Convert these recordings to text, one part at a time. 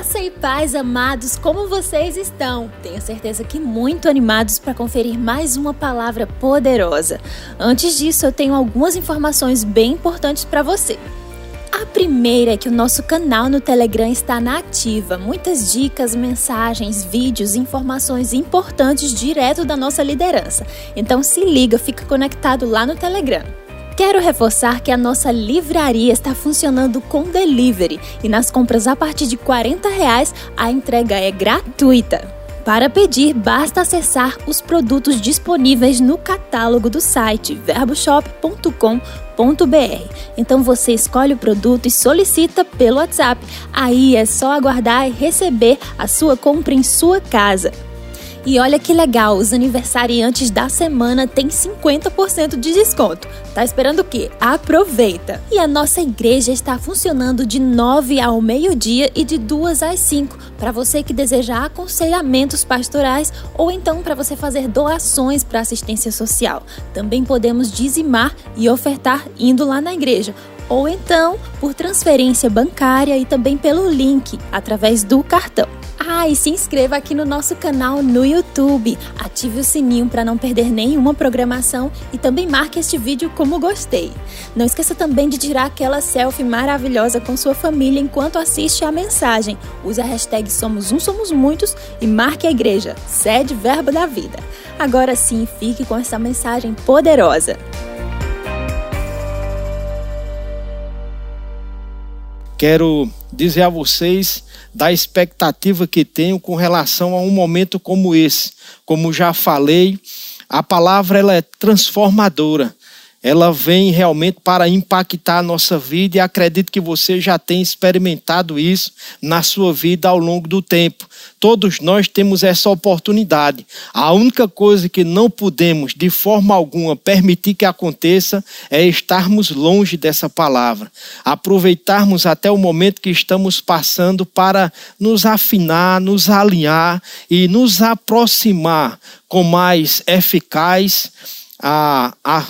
Graça e paz, amados, como vocês estão? Tenho certeza que muito animados para conferir mais uma palavra poderosa. Antes disso, eu tenho algumas informações bem importantes para você. A primeira é que o nosso canal no Telegram está na ativa. Muitas dicas, mensagens, vídeos, informações importantes direto da nossa liderança. Então se liga, fica conectado lá no Telegram. Quero reforçar que a nossa livraria está funcionando com delivery e nas compras a partir de 40 reais, a entrega é gratuita. Para pedir, basta acessar os produtos disponíveis no catálogo do site verboshop.com.br. Então você escolhe o produto e solicita pelo WhatsApp. Aí é só aguardar e receber a sua compra em sua casa. E olha que legal, os aniversariantes da semana têm 50% de desconto. Tá esperando o quê? Aproveita! E a nossa igreja está funcionando de 9 ao meio-dia e de 2 às 5, para você que deseja aconselhamentos pastorais ou então para você fazer doações para assistência social. Também podemos dizimar e ofertar indo lá na igreja ou então por transferência bancária e também pelo link através do cartão. Ah, e se inscreva aqui no nosso canal no YouTube. Ative o sininho para não perder nenhuma programação e também marque este vídeo como gostei. Não esqueça também de tirar aquela selfie maravilhosa com sua família enquanto assiste a mensagem. Use a hashtag Somos Um Somos Muitos e marque a igreja. Sede Verbo da Vida. Agora sim, fique com essa mensagem poderosa. Quero dizer a vocês da expectativa que tenho com relação a um momento como esse. Como já falei, a palavra ela é transformadora ela vem realmente para impactar a nossa vida e acredito que você já tem experimentado isso na sua vida ao longo do tempo. Todos nós temos essa oportunidade. A única coisa que não podemos, de forma alguma, permitir que aconteça é estarmos longe dessa palavra. Aproveitarmos até o momento que estamos passando para nos afinar, nos alinhar e nos aproximar com mais eficaz a, a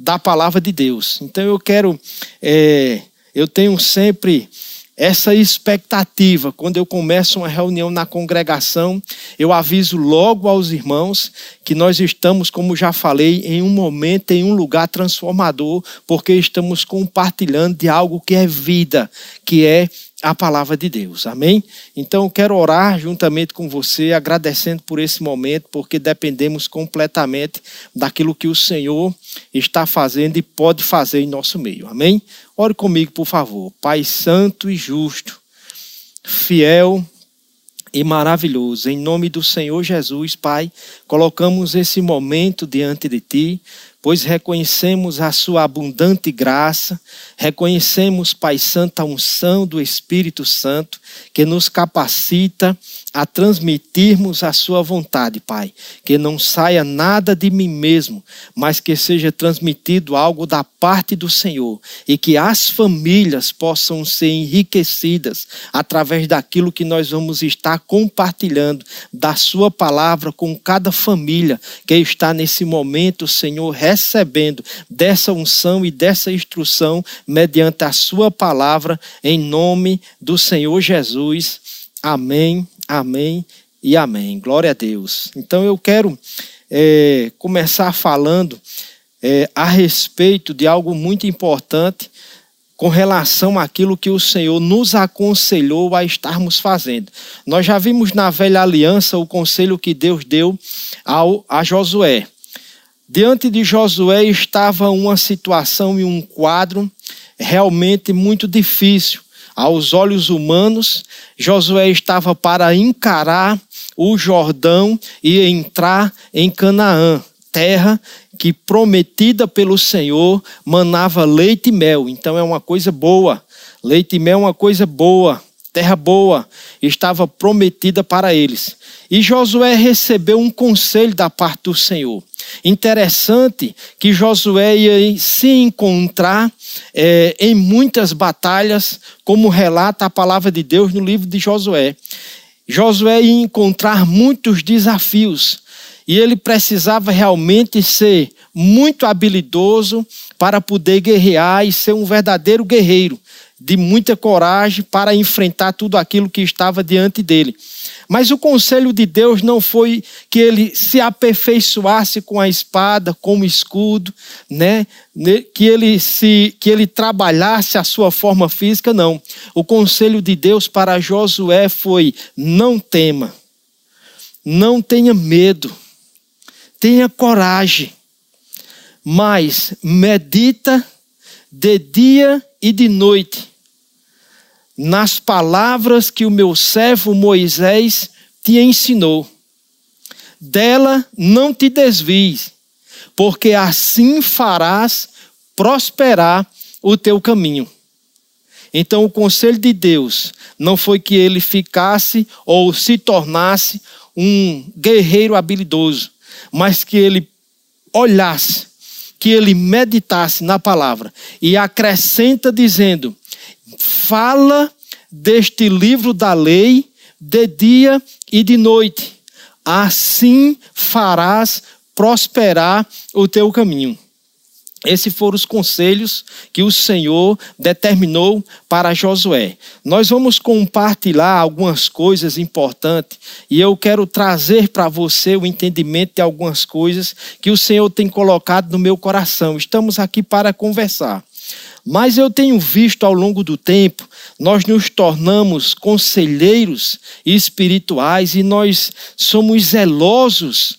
da palavra de Deus. Então eu quero, é, eu tenho sempre essa expectativa. Quando eu começo uma reunião na congregação, eu aviso logo aos irmãos que nós estamos, como já falei, em um momento, em um lugar transformador, porque estamos compartilhando de algo que é vida, que é a palavra de Deus. Amém? Então eu quero orar juntamente com você, agradecendo por esse momento, porque dependemos completamente daquilo que o Senhor está fazendo e pode fazer em nosso meio. Amém? Ore comigo, por favor. Pai santo e justo, fiel e maravilhoso. Em nome do Senhor Jesus, Pai, colocamos esse momento diante de Ti pois reconhecemos a sua abundante graça, reconhecemos, Pai Santo, a unção do Espírito Santo que nos capacita a transmitirmos a sua vontade, Pai. Que não saia nada de mim mesmo, mas que seja transmitido algo da parte do Senhor e que as famílias possam ser enriquecidas através daquilo que nós vamos estar compartilhando da sua palavra com cada família que está nesse momento, Senhor, recebendo dessa unção e dessa instrução mediante a sua palavra em nome do Senhor Jesus. Amém Amém e amém. Glória a Deus. Então eu quero é, começar falando é, a respeito de algo muito importante com relação àquilo que o Senhor nos aconselhou a estarmos fazendo. Nós já vimos na velha aliança o conselho que Deus deu ao, a Josué. Diante de Josué estava uma situação e um quadro realmente muito difícil aos olhos humanos, Josué estava para encarar o Jordão e entrar em Canaã, terra que prometida pelo Senhor manava leite e mel. Então é uma coisa boa. Leite e mel é uma coisa boa, terra boa, estava prometida para eles. E Josué recebeu um conselho da parte do Senhor. Interessante que Josué ia se encontrar é, em muitas batalhas, como relata a palavra de Deus no livro de Josué. Josué ia encontrar muitos desafios e ele precisava realmente ser muito habilidoso para poder guerrear e ser um verdadeiro guerreiro. De muita coragem para enfrentar tudo aquilo que estava diante dele. Mas o conselho de Deus não foi que ele se aperfeiçoasse com a espada, com o escudo, né? Que ele se que ele trabalhasse a sua forma física, não. O conselho de Deus para Josué foi: não tema. Não tenha medo. Tenha coragem. Mas medita de dia e de noite nas palavras que o meu servo Moisés te ensinou. Dela não te desvies, porque assim farás prosperar o teu caminho. Então, o conselho de Deus não foi que ele ficasse ou se tornasse um guerreiro habilidoso, mas que ele olhasse, que ele meditasse na palavra e acrescenta dizendo: fala deste livro da lei de dia e de noite. Assim farás prosperar o teu caminho. Esses foram os conselhos que o Senhor determinou para Josué. Nós vamos compartilhar algumas coisas importantes e eu quero trazer para você o entendimento de algumas coisas que o Senhor tem colocado no meu coração. Estamos aqui para conversar. Mas eu tenho visto ao longo do tempo, nós nos tornamos conselheiros espirituais e nós somos zelosos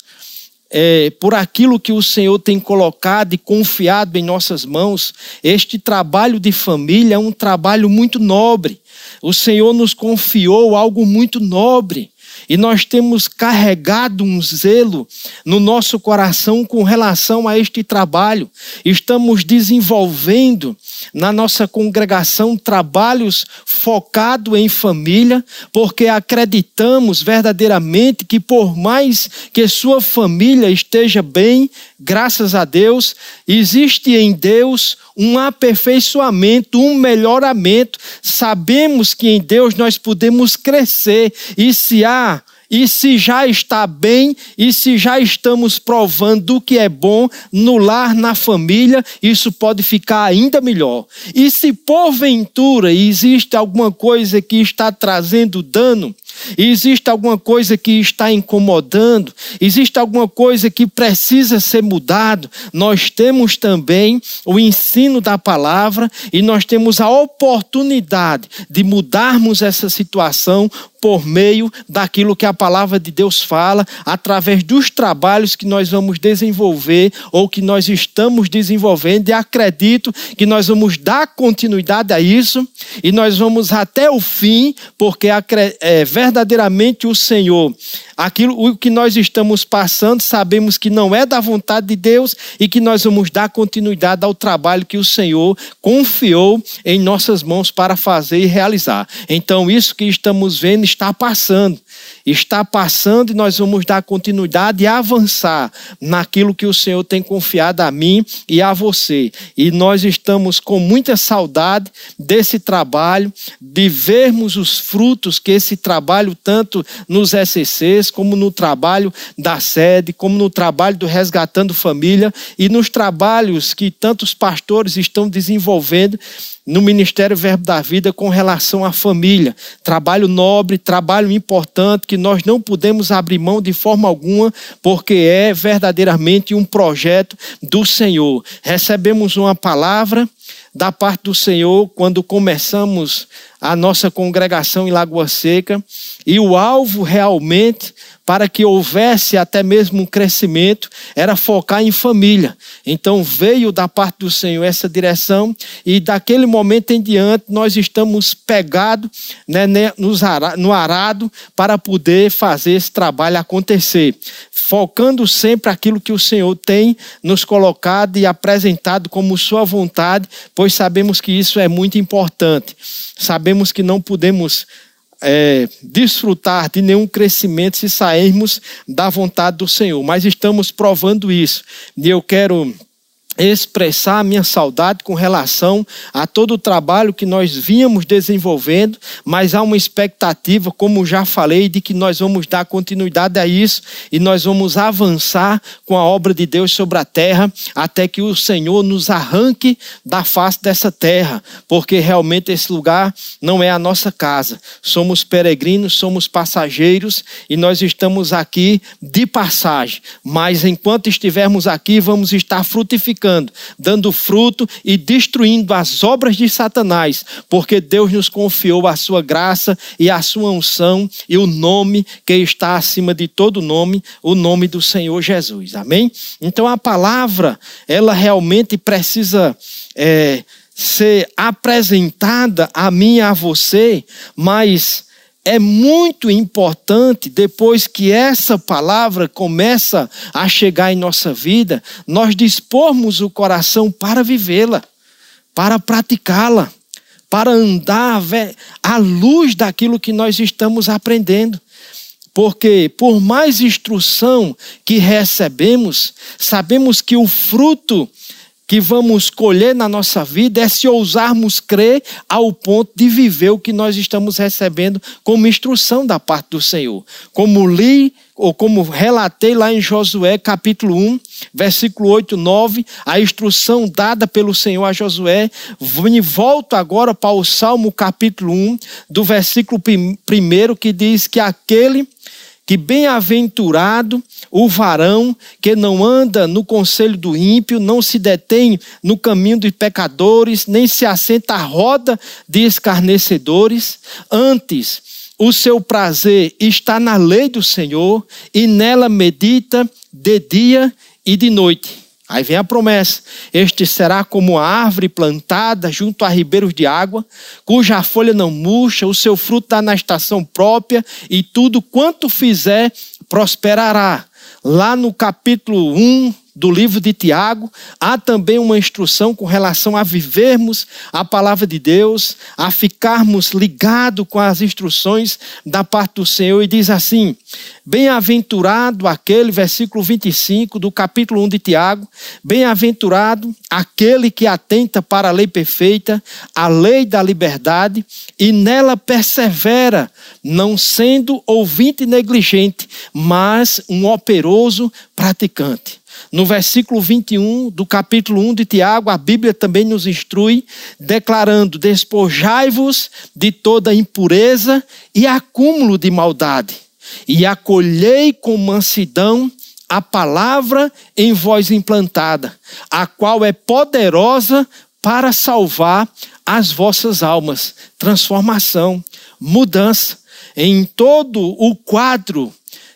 é, por aquilo que o Senhor tem colocado e confiado em nossas mãos. Este trabalho de família é um trabalho muito nobre. O Senhor nos confiou algo muito nobre. E nós temos carregado um zelo no nosso coração com relação a este trabalho. Estamos desenvolvendo na nossa congregação trabalhos focados em família, porque acreditamos verdadeiramente que por mais que sua família esteja bem, graças a Deus, existe em Deus um aperfeiçoamento, um melhoramento. Sabemos que em Deus nós podemos crescer e se há e se já está bem, e se já estamos provando o que é bom no lar, na família, isso pode ficar ainda melhor. E se porventura existe alguma coisa que está trazendo dano, existe alguma coisa que está incomodando, existe alguma coisa que precisa ser mudado, nós temos também o ensino da palavra e nós temos a oportunidade de mudarmos essa situação por meio daquilo que a palavra de Deus fala, através dos trabalhos que nós vamos desenvolver ou que nós estamos desenvolvendo, e acredito que nós vamos dar continuidade a isso e nós vamos até o fim, porque é, verdadeiramente o Senhor aquilo o que nós estamos passando, sabemos que não é da vontade de Deus e que nós vamos dar continuidade ao trabalho que o Senhor confiou em nossas mãos para fazer e realizar. Então, isso que estamos vendo está passando está passando e nós vamos dar continuidade e avançar naquilo que o Senhor tem confiado a mim e a você. E nós estamos com muita saudade desse trabalho, de vermos os frutos que esse trabalho, tanto nos SCCs, como no trabalho da sede, como no trabalho do Resgatando Família e nos trabalhos que tantos pastores estão desenvolvendo no Ministério Verbo da Vida com relação à família. Trabalho nobre, trabalho importante que nós não podemos abrir mão de forma alguma, porque é verdadeiramente um projeto do Senhor. Recebemos uma palavra da parte do Senhor quando começamos a nossa congregação em Lagoa Seca, e o alvo realmente para que houvesse até mesmo um crescimento, era focar em família. Então veio da parte do Senhor essa direção, e daquele momento em diante nós estamos pegados né, né no arado para poder fazer esse trabalho acontecer, focando sempre aquilo que o Senhor tem nos colocado e apresentado como Sua vontade, pois sabemos que isso é muito importante. Sabemos que não podemos é, desfrutar de nenhum crescimento se sairmos da vontade do Senhor. Mas estamos provando isso. E eu quero expressar a minha saudade com relação a todo o trabalho que nós vínhamos desenvolvendo, mas há uma expectativa, como já falei, de que nós vamos dar continuidade a isso e nós vamos avançar com a obra de Deus sobre a terra até que o Senhor nos arranque da face dessa terra, porque realmente esse lugar não é a nossa casa. Somos peregrinos, somos passageiros e nós estamos aqui de passagem, mas enquanto estivermos aqui, vamos estar frutificando frutificando, dando fruto e destruindo as obras de Satanás, porque Deus nos confiou a sua graça e a sua unção e o nome que está acima de todo nome, o nome do Senhor Jesus. Amém? Então a palavra, ela realmente precisa. É, ser apresentada a mim e a você, mas é muito importante, depois que essa palavra começa a chegar em nossa vida, nós dispormos o coração para vivê-la, para praticá-la, para andar à luz daquilo que nós estamos aprendendo. Porque, por mais instrução que recebemos, sabemos que o fruto que vamos colher na nossa vida é se ousarmos crer ao ponto de viver o que nós estamos recebendo como instrução da parte do Senhor. Como li ou como relatei lá em Josué capítulo 1, versículo 8, 9, a instrução dada pelo Senhor a Josué. Volto agora para o Salmo capítulo 1, do versículo 1, que diz que aquele que bem-aventurado o varão que não anda no conselho do ímpio, não se detém no caminho dos pecadores, nem se assenta à roda de escarnecedores, antes o seu prazer está na lei do Senhor e nela medita de dia e de noite. Aí vem a promessa: Este será como a árvore plantada junto a ribeiros de água, cuja folha não murcha, o seu fruto dá na estação própria, e tudo quanto fizer prosperará. Lá no capítulo 1 do livro de Tiago, há também uma instrução com relação a vivermos a palavra de Deus, a ficarmos ligados com as instruções da parte do Senhor, e diz assim: Bem-aventurado aquele, versículo 25 do capítulo 1 de Tiago, bem-aventurado aquele que atenta para a lei perfeita, a lei da liberdade, e nela persevera, não sendo ouvinte negligente, mas um operoso praticante. No versículo 21 do capítulo 1 de Tiago, a Bíblia também nos instrui, declarando: Despojai-vos de toda impureza e acúmulo de maldade, e acolhei com mansidão a palavra em vós implantada, a qual é poderosa para salvar as vossas almas. Transformação, mudança. Em todo o quadro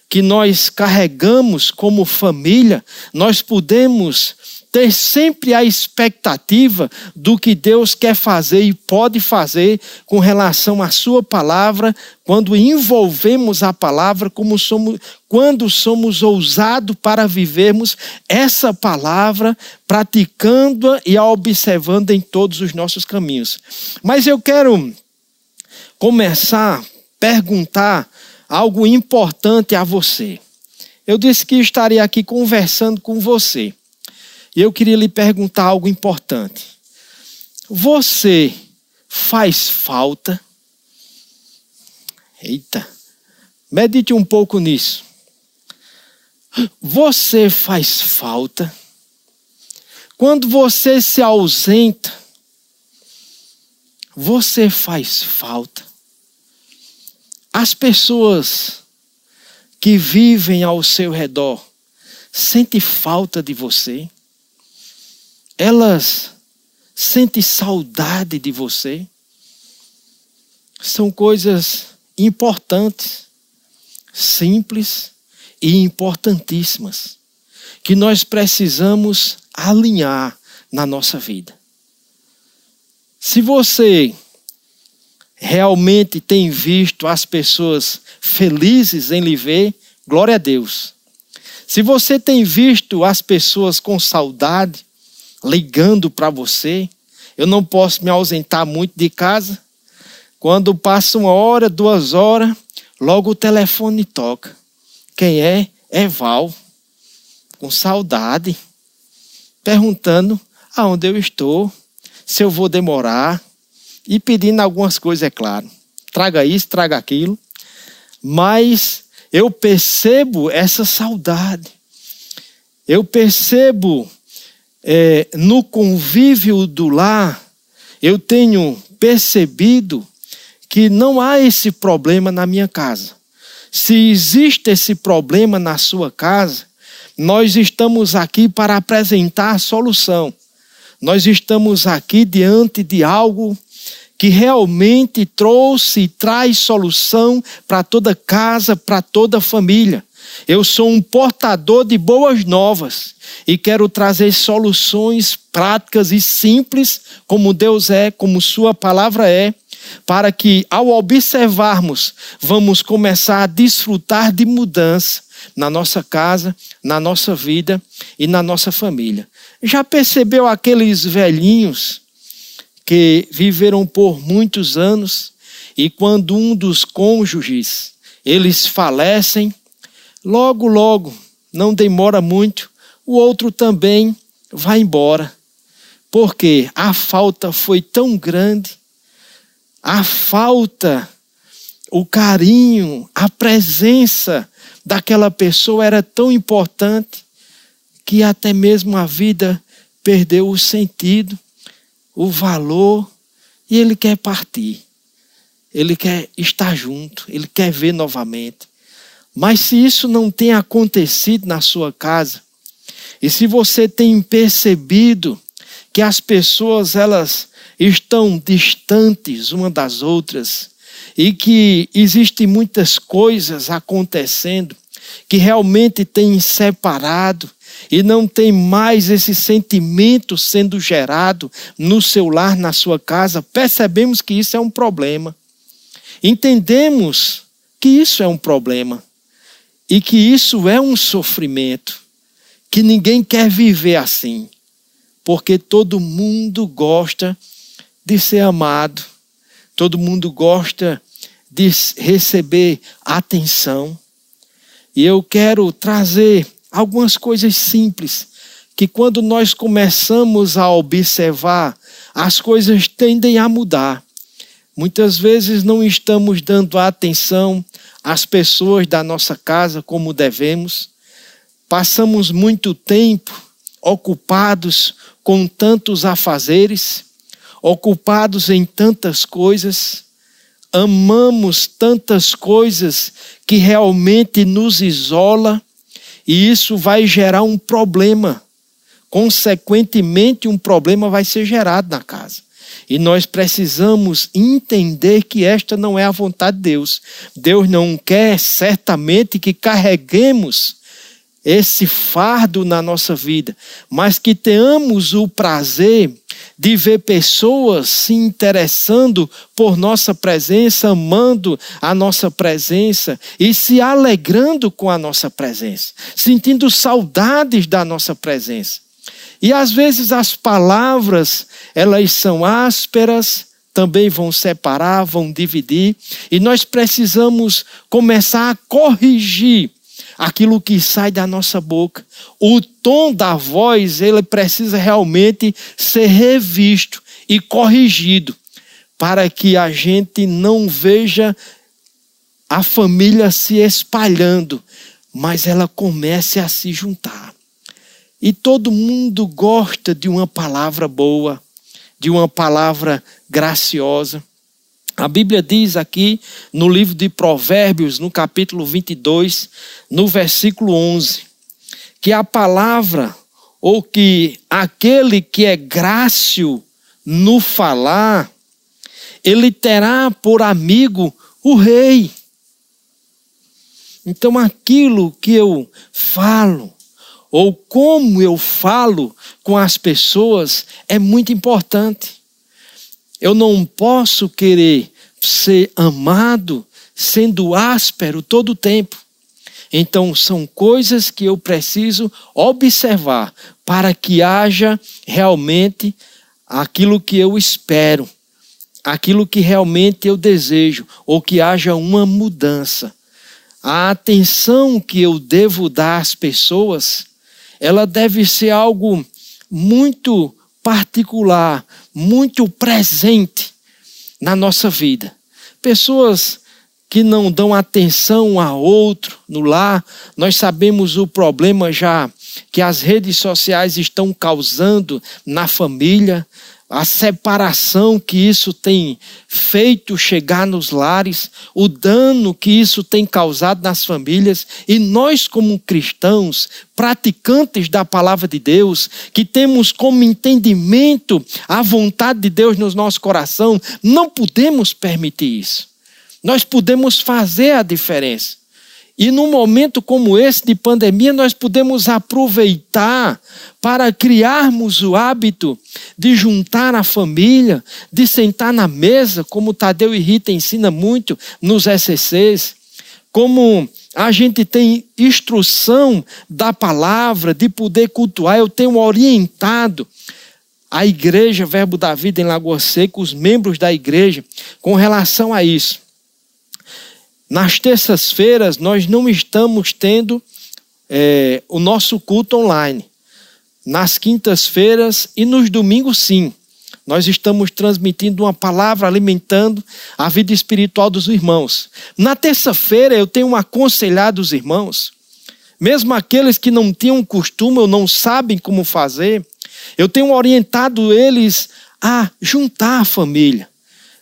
que nós carregamos como família, nós podemos ter sempre a expectativa do que Deus quer fazer e pode fazer com relação à sua palavra, quando envolvemos a palavra como somos, quando somos ousados para vivermos essa palavra, praticando-a e a observando em todos os nossos caminhos. Mas eu quero começar perguntar algo importante a você. Eu disse que estaria aqui conversando com você. E eu queria lhe perguntar algo importante. Você faz falta? Eita. Medite um pouco nisso. Você faz falta? Quando você se ausenta, você faz falta? As pessoas que vivem ao seu redor sentem falta de você? Elas sentem saudade de você? São coisas importantes, simples e importantíssimas que nós precisamos alinhar na nossa vida. Se você realmente tem visto as pessoas felizes em lhe ver, glória a Deus. Se você tem visto as pessoas com saudade, ligando para você, eu não posso me ausentar muito de casa. Quando passa uma hora, duas horas, logo o telefone toca. Quem é? É Val. Com saudade. perguntando aonde eu estou, se eu vou demorar e pedindo algumas coisas, é claro. Traga isso, traga aquilo. Mas eu percebo essa saudade. Eu percebo é, no convívio do lar, eu tenho percebido que não há esse problema na minha casa. Se existe esse problema na sua casa, nós estamos aqui para apresentar a solução. Nós estamos aqui diante de algo que realmente trouxe e traz solução para toda casa, para toda família. Eu sou um portador de boas novas e quero trazer soluções práticas e simples, como Deus é, como Sua palavra é, para que, ao observarmos, vamos começar a desfrutar de mudança na nossa casa, na nossa vida e na nossa família. Já percebeu aqueles velhinhos que viveram por muitos anos e quando um dos cônjuges eles falecem, Logo, logo, não demora muito, o outro também vai embora. Porque a falta foi tão grande, a falta, o carinho, a presença daquela pessoa era tão importante que até mesmo a vida perdeu o sentido, o valor, e ele quer partir. Ele quer estar junto, ele quer ver novamente. Mas se isso não tem acontecido na sua casa, e se você tem percebido que as pessoas elas estão distantes uma das outras e que existem muitas coisas acontecendo que realmente têm separado e não tem mais esse sentimento sendo gerado no seu lar, na sua casa, percebemos que isso é um problema. Entendemos que isso é um problema e que isso é um sofrimento, que ninguém quer viver assim, porque todo mundo gosta de ser amado, todo mundo gosta de receber atenção. E eu quero trazer algumas coisas simples que quando nós começamos a observar, as coisas tendem a mudar. Muitas vezes não estamos dando atenção as pessoas da nossa casa como devemos. Passamos muito tempo ocupados com tantos afazeres, ocupados em tantas coisas, amamos tantas coisas que realmente nos isola, e isso vai gerar um problema. Consequentemente, um problema vai ser gerado na casa. E nós precisamos entender que esta não é a vontade de Deus. Deus não quer certamente que carreguemos esse fardo na nossa vida, mas que tenhamos o prazer de ver pessoas se interessando por nossa presença, amando a nossa presença e se alegrando com a nossa presença, sentindo saudades da nossa presença. E às vezes as palavras, elas são ásperas, também vão separar, vão dividir, e nós precisamos começar a corrigir aquilo que sai da nossa boca. O tom da voz, ele precisa realmente ser revisto e corrigido, para que a gente não veja a família se espalhando, mas ela comece a se juntar. E todo mundo gosta de uma palavra boa, de uma palavra graciosa. A Bíblia diz aqui no livro de Provérbios, no capítulo 22, no versículo 11, que a palavra, ou que aquele que é grácil no falar, ele terá por amigo o rei. Então aquilo que eu falo, ou como eu falo com as pessoas é muito importante. Eu não posso querer ser amado sendo áspero todo o tempo. Então, são coisas que eu preciso observar para que haja realmente aquilo que eu espero, aquilo que realmente eu desejo, ou que haja uma mudança. A atenção que eu devo dar às pessoas ela deve ser algo muito particular, muito presente na nossa vida. Pessoas que não dão atenção a outro no lar, nós sabemos o problema já que as redes sociais estão causando na família, a separação que isso tem feito chegar nos lares, o dano que isso tem causado nas famílias, e nós, como cristãos, praticantes da palavra de Deus, que temos como entendimento a vontade de Deus no nosso coração, não podemos permitir isso. Nós podemos fazer a diferença. E num momento como esse de pandemia, nós podemos aproveitar para criarmos o hábito de juntar a família, de sentar na mesa, como Tadeu e Rita ensina muito nos SCCs, como a gente tem instrução da palavra, de poder cultuar, eu tenho orientado a igreja Verbo da Vida em Lagoa Seca, os membros da igreja, com relação a isso. Nas terças-feiras, nós não estamos tendo é, o nosso culto online. Nas quintas-feiras e nos domingos, sim. Nós estamos transmitindo uma palavra, alimentando a vida espiritual dos irmãos. Na terça-feira, eu tenho aconselhado os irmãos, mesmo aqueles que não tinham costume ou não sabem como fazer, eu tenho orientado eles a juntar a família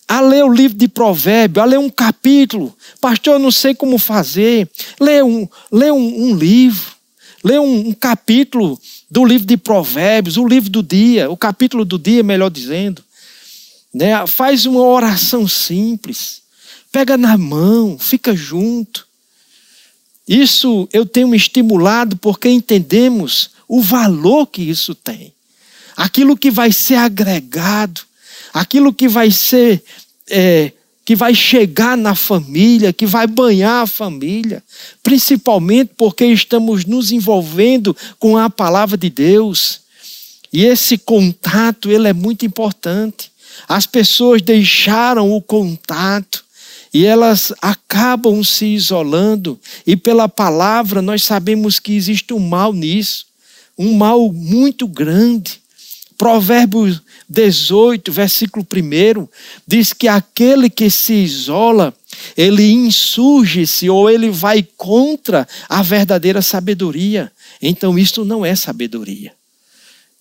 a ler o livro de Provérbio, a ler um capítulo. Pastor, eu não sei como fazer. Lê um, lê um, um livro, lê um, um, capítulo do livro de Provérbios, o livro do dia, o capítulo do dia, melhor dizendo. Né? Faz uma oração simples, pega na mão, fica junto. Isso eu tenho me estimulado porque entendemos o valor que isso tem. Aquilo que vai ser agregado aquilo que vai ser, é, que vai chegar na família, que vai banhar a família, principalmente porque estamos nos envolvendo com a palavra de Deus. E esse contato, ele é muito importante. As pessoas deixaram o contato e elas acabam se isolando, e pela palavra nós sabemos que existe um mal nisso, um mal muito grande. Provérbios 18, versículo 1, diz que aquele que se isola, ele insurge-se ou ele vai contra a verdadeira sabedoria. Então, isto não é sabedoria.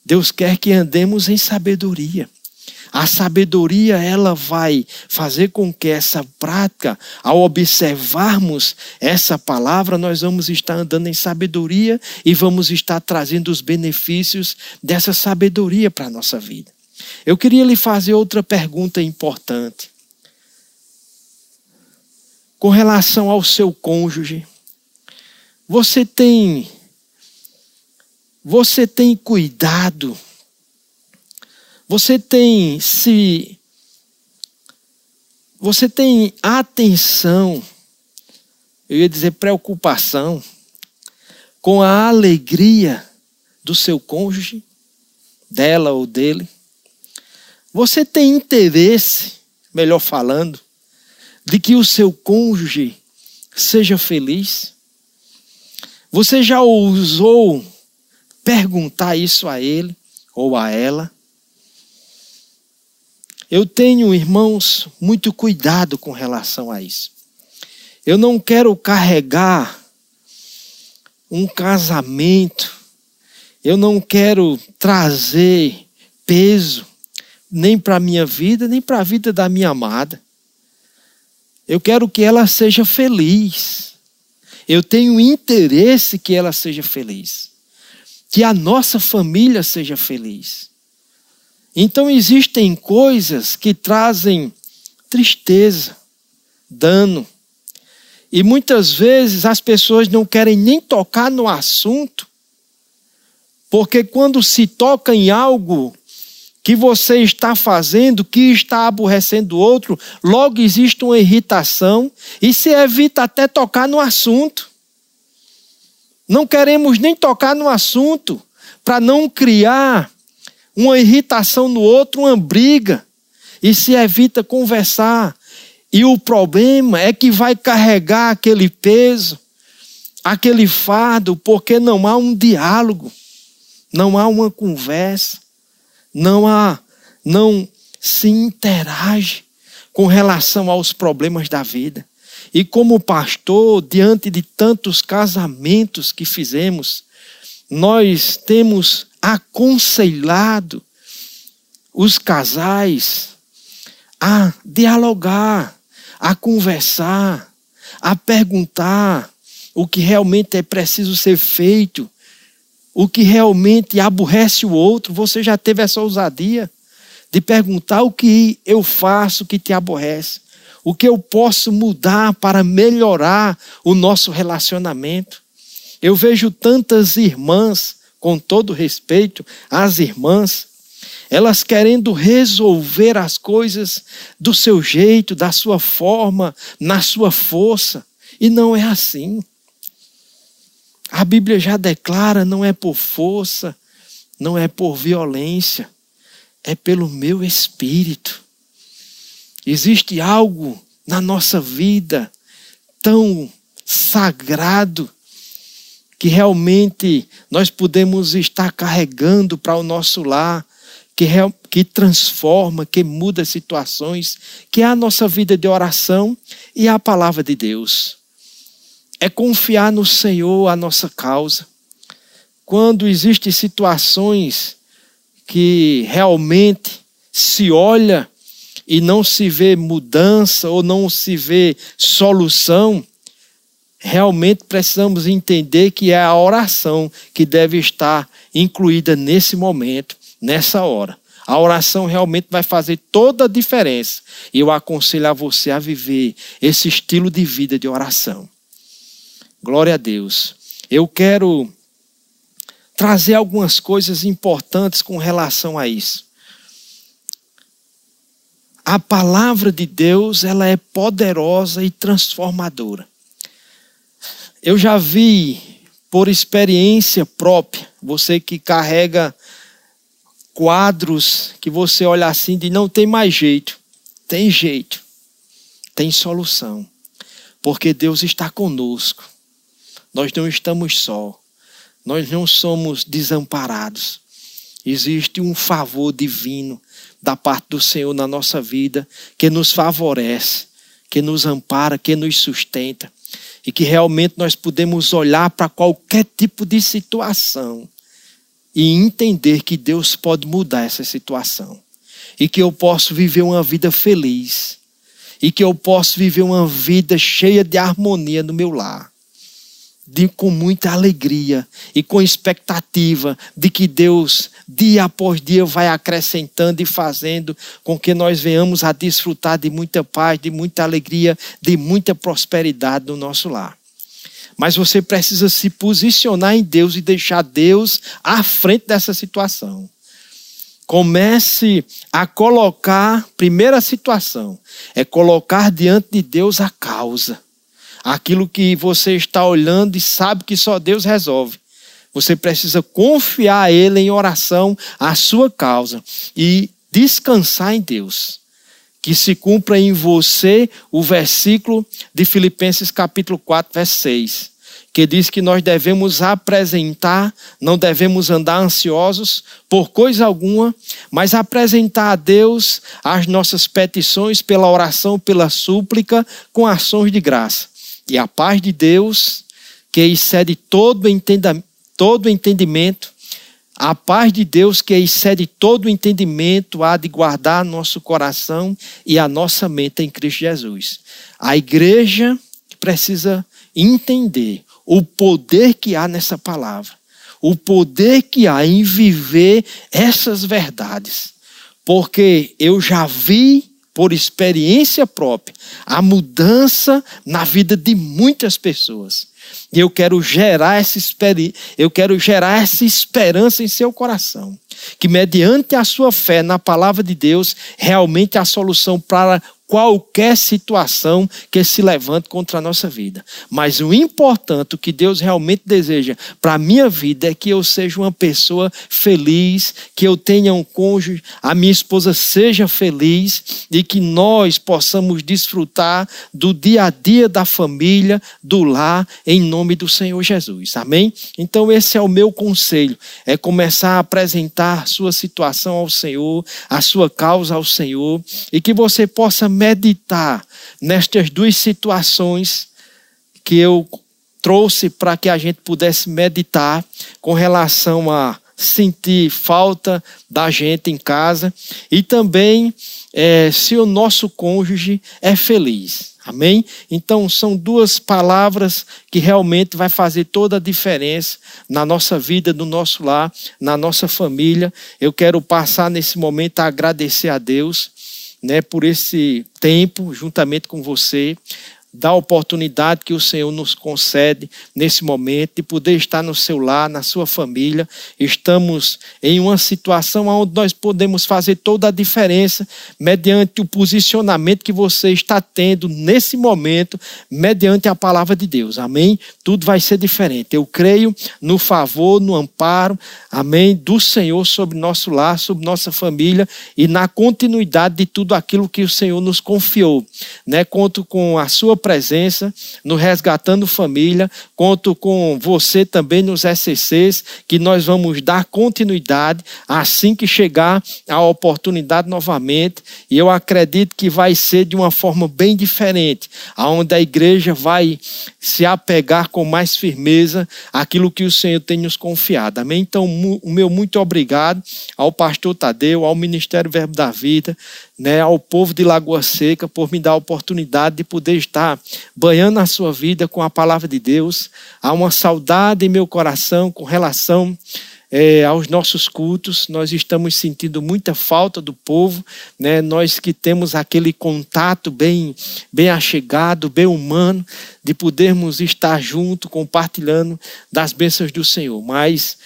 Deus quer que andemos em sabedoria. A sabedoria, ela vai fazer com que essa prática, ao observarmos essa palavra, nós vamos estar andando em sabedoria e vamos estar trazendo os benefícios dessa sabedoria para a nossa vida. Eu queria lhe fazer outra pergunta importante. Com relação ao seu cônjuge, você tem você tem cuidado você tem se você tem atenção, eu ia dizer preocupação com a alegria do seu cônjuge, dela ou dele? Você tem interesse, melhor falando, de que o seu cônjuge seja feliz? Você já ousou perguntar isso a ele ou a ela? Eu tenho, irmãos, muito cuidado com relação a isso. Eu não quero carregar um casamento, eu não quero trazer peso nem para a minha vida, nem para a vida da minha amada. Eu quero que ela seja feliz. Eu tenho interesse que ela seja feliz. Que a nossa família seja feliz. Então existem coisas que trazem tristeza, dano. E muitas vezes as pessoas não querem nem tocar no assunto, porque quando se toca em algo que você está fazendo, que está aborrecendo o outro, logo existe uma irritação e se evita até tocar no assunto. Não queremos nem tocar no assunto para não criar uma irritação no outro, uma briga, e se evita conversar. E o problema é que vai carregar aquele peso, aquele fardo, porque não há um diálogo, não há uma conversa, não há, não se interage com relação aos problemas da vida. E como pastor, diante de tantos casamentos que fizemos, nós temos aconselhado os casais a dialogar, a conversar, a perguntar o que realmente é preciso ser feito, o que realmente aborrece o outro. Você já teve essa ousadia de perguntar o que eu faço que te aborrece, o que eu posso mudar para melhorar o nosso relacionamento. Eu vejo tantas irmãs, com todo respeito, as irmãs, elas querendo resolver as coisas do seu jeito, da sua forma, na sua força. E não é assim. A Bíblia já declara: não é por força, não é por violência, é pelo meu espírito. Existe algo na nossa vida tão sagrado que realmente nós podemos estar carregando para o nosso lar, que, que transforma, que muda situações, que é a nossa vida de oração e a palavra de Deus. É confiar no Senhor a nossa causa. Quando existem situações que realmente se olha e não se vê mudança ou não se vê solução, realmente precisamos entender que é a oração que deve estar incluída nesse momento, nessa hora. A oração realmente vai fazer toda a diferença. E eu aconselho a você a viver esse estilo de vida de oração. Glória a Deus. Eu quero trazer algumas coisas importantes com relação a isso. A palavra de Deus, ela é poderosa e transformadora. Eu já vi, por experiência própria, você que carrega quadros que você olha assim de não tem mais jeito. Tem jeito. Tem solução. Porque Deus está conosco. Nós não estamos só. Nós não somos desamparados. Existe um favor divino da parte do Senhor na nossa vida que nos favorece, que nos ampara, que nos sustenta e que realmente nós podemos olhar para qualquer tipo de situação e entender que Deus pode mudar essa situação e que eu posso viver uma vida feliz e que eu posso viver uma vida cheia de harmonia no meu lar de, com muita alegria e com expectativa de que Deus, dia após dia, vai acrescentando e fazendo com que nós venhamos a desfrutar de muita paz, de muita alegria, de muita prosperidade no nosso lar. Mas você precisa se posicionar em Deus e deixar Deus à frente dessa situação. Comece a colocar, primeira situação, é colocar diante de Deus a causa aquilo que você está olhando e sabe que só Deus resolve. Você precisa confiar a Ele em oração a sua causa e descansar em Deus. Que se cumpra em você o versículo de Filipenses capítulo 4, verso 6, que diz que nós devemos apresentar, não devemos andar ansiosos por coisa alguma, mas apresentar a Deus as nossas petições pela oração, pela súplica, com ações de graça. E a paz de Deus, que excede todo, todo entendimento, a paz de Deus, que excede todo entendimento, há de guardar nosso coração e a nossa mente em Cristo Jesus. A igreja precisa entender o poder que há nessa palavra, o poder que há em viver essas verdades. Porque eu já vi por experiência própria, a mudança na vida de muitas pessoas. E eu quero gerar essa eu quero gerar essa esperança em seu coração, que mediante a sua fé na palavra de Deus, realmente a solução para qualquer situação que se levante contra a nossa vida. Mas o importante, o que Deus realmente deseja para a minha vida é que eu seja uma pessoa feliz, que eu tenha um cônjuge, a minha esposa seja feliz e que nós possamos desfrutar do dia a dia da família, do lar, em nome do Senhor Jesus. Amém? Então, esse é o meu conselho: é começar a apresentar sua situação ao Senhor, a sua causa ao Senhor, e que você possa meditar nestas duas situações que eu trouxe para que a gente pudesse meditar com relação a sentir falta da gente em casa e também é, se o nosso cônjuge é feliz. Amém? Então são duas palavras que realmente vai fazer toda a diferença na nossa vida, no nosso lar, na nossa família. Eu quero passar nesse momento a agradecer a Deus, né, por esse tempo juntamente com você da oportunidade que o Senhor nos concede nesse momento de poder estar no seu lar, na sua família. Estamos em uma situação onde nós podemos fazer toda a diferença mediante o posicionamento que você está tendo nesse momento, mediante a palavra de Deus. Amém? Tudo vai ser diferente. Eu creio no favor, no amparo, amém, do Senhor sobre nosso lar, sobre nossa família e na continuidade de tudo aquilo que o Senhor nos confiou. Né? Conto com a sua presença no Resgatando Família. Conto com você também nos SCCs, que nós vamos dar continuidade assim que chegar a oportunidade novamente. E eu acredito que vai ser de uma forma bem diferente, aonde a igreja vai se apegar com mais firmeza aquilo que o Senhor tem nos confiado. Amém? Então, o meu muito obrigado ao pastor Tadeu, ao Ministério Verbo da Vida, né, ao povo de Lagoa Seca por me dar a oportunidade de poder estar banhando a sua vida com a palavra de Deus. Há uma saudade em meu coração com relação é, aos nossos cultos. Nós estamos sentindo muita falta do povo, né? Nós que temos aquele contato bem, bem achegado, bem humano, de podermos estar junto, compartilhando das bênçãos do Senhor. Mas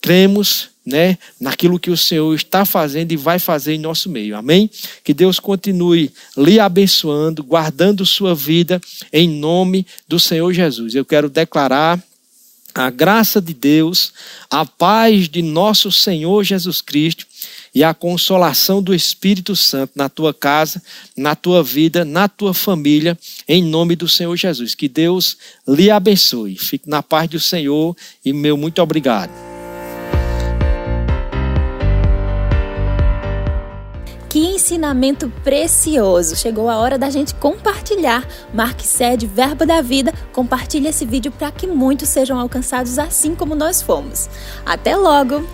cremos né, naquilo que o Senhor está fazendo e vai fazer em nosso meio. Amém? Que Deus continue lhe abençoando, guardando sua vida em nome do Senhor Jesus. Eu quero declarar a graça de Deus, a paz de nosso Senhor Jesus Cristo e a consolação do Espírito Santo na tua casa, na tua vida, na tua família, em nome do Senhor Jesus. Que Deus lhe abençoe. Fique na paz do Senhor e meu muito obrigado. Que ensinamento precioso! Chegou a hora da gente compartilhar. Marque sede Verbo da Vida, compartilhe esse vídeo para que muitos sejam alcançados assim como nós fomos. Até logo!